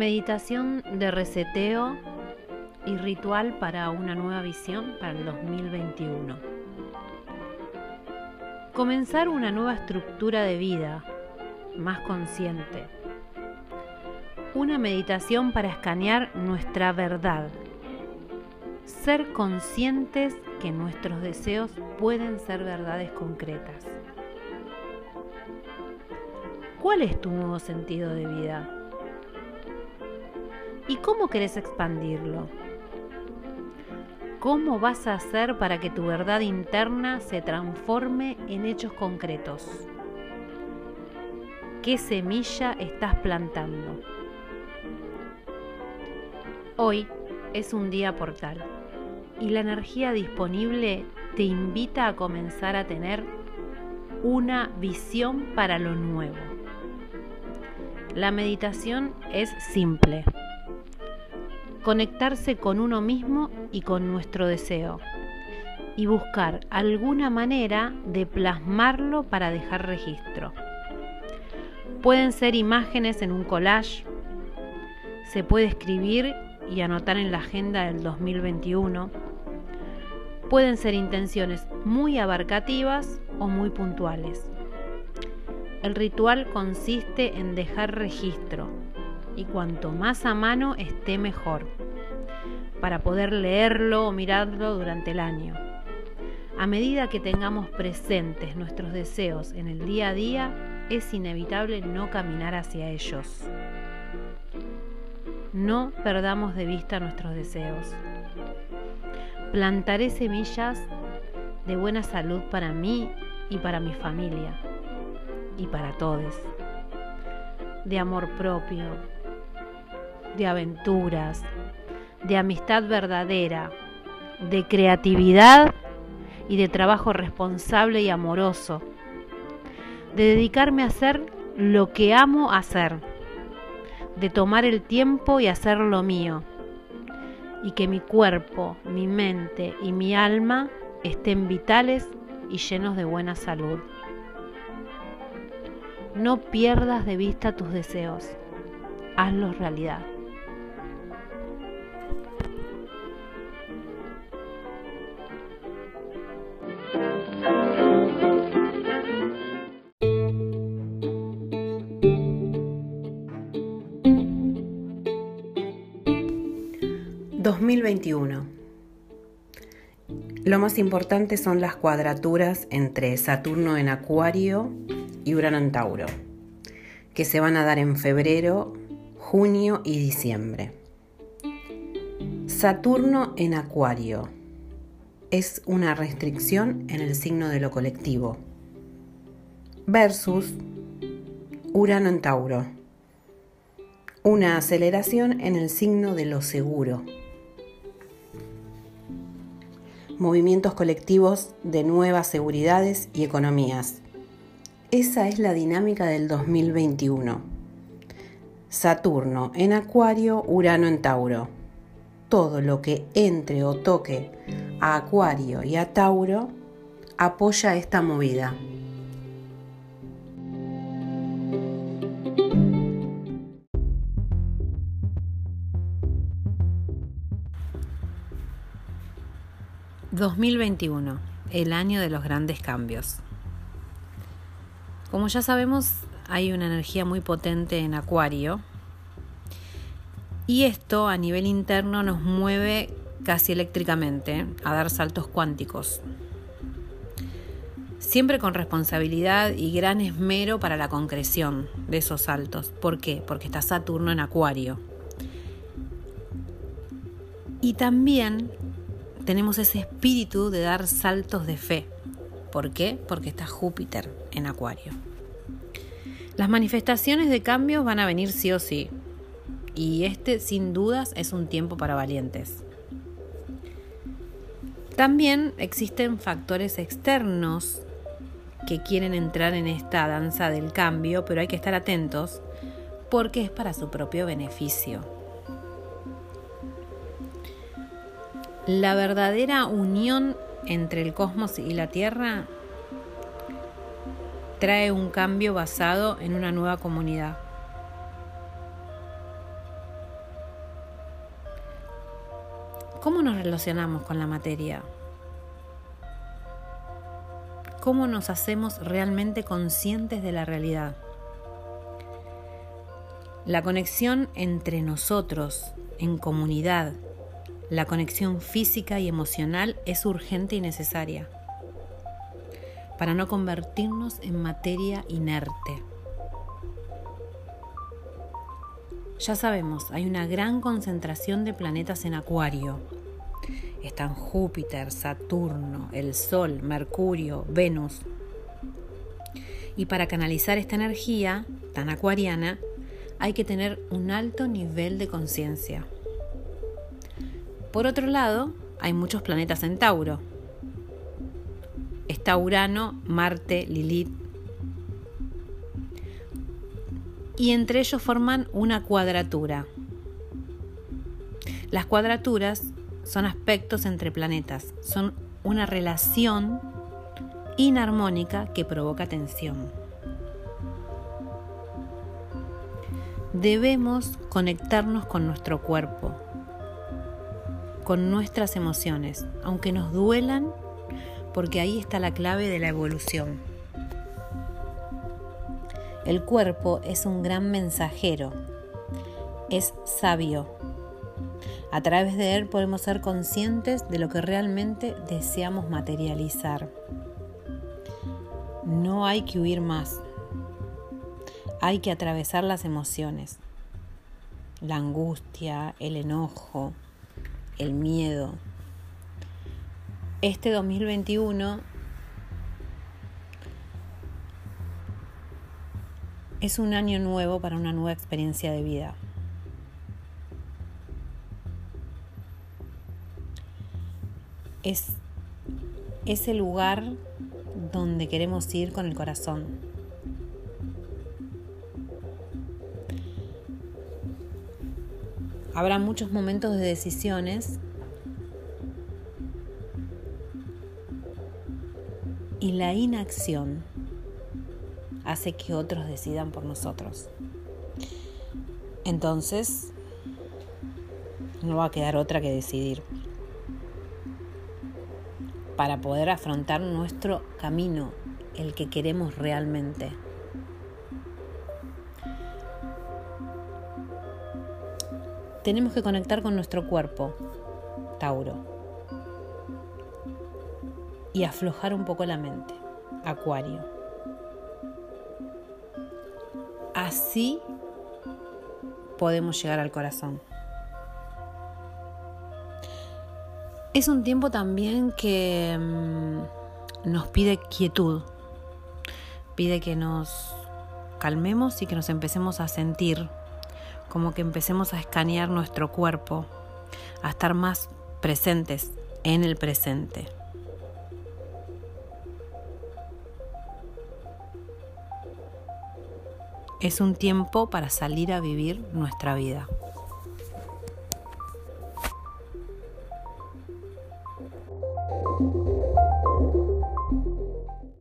Meditación de reseteo y ritual para una nueva visión para el 2021. Comenzar una nueva estructura de vida más consciente. Una meditación para escanear nuestra verdad. Ser conscientes que nuestros deseos pueden ser verdades concretas. ¿Cuál es tu nuevo sentido de vida? ¿Y cómo querés expandirlo? ¿Cómo vas a hacer para que tu verdad interna se transforme en hechos concretos? ¿Qué semilla estás plantando? Hoy es un día portal y la energía disponible te invita a comenzar a tener una visión para lo nuevo. La meditación es simple conectarse con uno mismo y con nuestro deseo y buscar alguna manera de plasmarlo para dejar registro. Pueden ser imágenes en un collage, se puede escribir y anotar en la agenda del 2021, pueden ser intenciones muy abarcativas o muy puntuales. El ritual consiste en dejar registro, y cuanto más a mano esté mejor, para poder leerlo o mirarlo durante el año. A medida que tengamos presentes nuestros deseos en el día a día, es inevitable no caminar hacia ellos. No perdamos de vista nuestros deseos. Plantaré semillas de buena salud para mí y para mi familia y para todos. De amor propio, de aventuras, de amistad verdadera, de creatividad y de trabajo responsable y amoroso, de dedicarme a hacer lo que amo hacer, de tomar el tiempo y hacer lo mío, y que mi cuerpo, mi mente y mi alma estén vitales y llenos de buena salud. No pierdas de vista tus deseos, hazlos realidad. 2021. Lo más importante son las cuadraturas entre Saturno en Acuario y Urano en Tauro, que se van a dar en febrero, junio y diciembre. Saturno en Acuario es una restricción en el signo de lo colectivo versus Urano en Tauro, una aceleración en el signo de lo seguro movimientos colectivos de nuevas seguridades y economías. Esa es la dinámica del 2021. Saturno en Acuario, Urano en Tauro. Todo lo que entre o toque a Acuario y a Tauro apoya esta movida. 2021, el año de los grandes cambios. Como ya sabemos, hay una energía muy potente en Acuario y esto a nivel interno nos mueve casi eléctricamente a dar saltos cuánticos. Siempre con responsabilidad y gran esmero para la concreción de esos saltos. ¿Por qué? Porque está Saturno en Acuario. Y también tenemos ese espíritu de dar saltos de fe. ¿Por qué? Porque está Júpiter en Acuario. Las manifestaciones de cambios van a venir sí o sí. Y este, sin dudas, es un tiempo para valientes. También existen factores externos que quieren entrar en esta danza del cambio, pero hay que estar atentos porque es para su propio beneficio. La verdadera unión entre el cosmos y la Tierra trae un cambio basado en una nueva comunidad. ¿Cómo nos relacionamos con la materia? ¿Cómo nos hacemos realmente conscientes de la realidad? La conexión entre nosotros, en comunidad, la conexión física y emocional es urgente y necesaria para no convertirnos en materia inerte. Ya sabemos, hay una gran concentración de planetas en Acuario. Están Júpiter, Saturno, el Sol, Mercurio, Venus. Y para canalizar esta energía tan acuariana, hay que tener un alto nivel de conciencia. Por otro lado, hay muchos planetas en Tauro, está Urano, Marte, Lilith. Y entre ellos forman una cuadratura. Las cuadraturas son aspectos entre planetas, son una relación inarmónica que provoca tensión. Debemos conectarnos con nuestro cuerpo, con nuestras emociones, aunque nos duelan porque ahí está la clave de la evolución. El cuerpo es un gran mensajero, es sabio. A través de él podemos ser conscientes de lo que realmente deseamos materializar. No hay que huir más. Hay que atravesar las emociones. La angustia, el enojo, el miedo, este 2021 es un año nuevo para una nueva experiencia de vida. Es ese lugar donde queremos ir con el corazón. Habrá muchos momentos de decisiones y la inacción hace que otros decidan por nosotros. Entonces, no va a quedar otra que decidir para poder afrontar nuestro camino, el que queremos realmente. Tenemos que conectar con nuestro cuerpo, Tauro y aflojar un poco la mente. Acuario. Así podemos llegar al corazón. Es un tiempo también que mm, nos pide quietud, pide que nos calmemos y que nos empecemos a sentir, como que empecemos a escanear nuestro cuerpo, a estar más presentes en el presente. Es un tiempo para salir a vivir nuestra vida.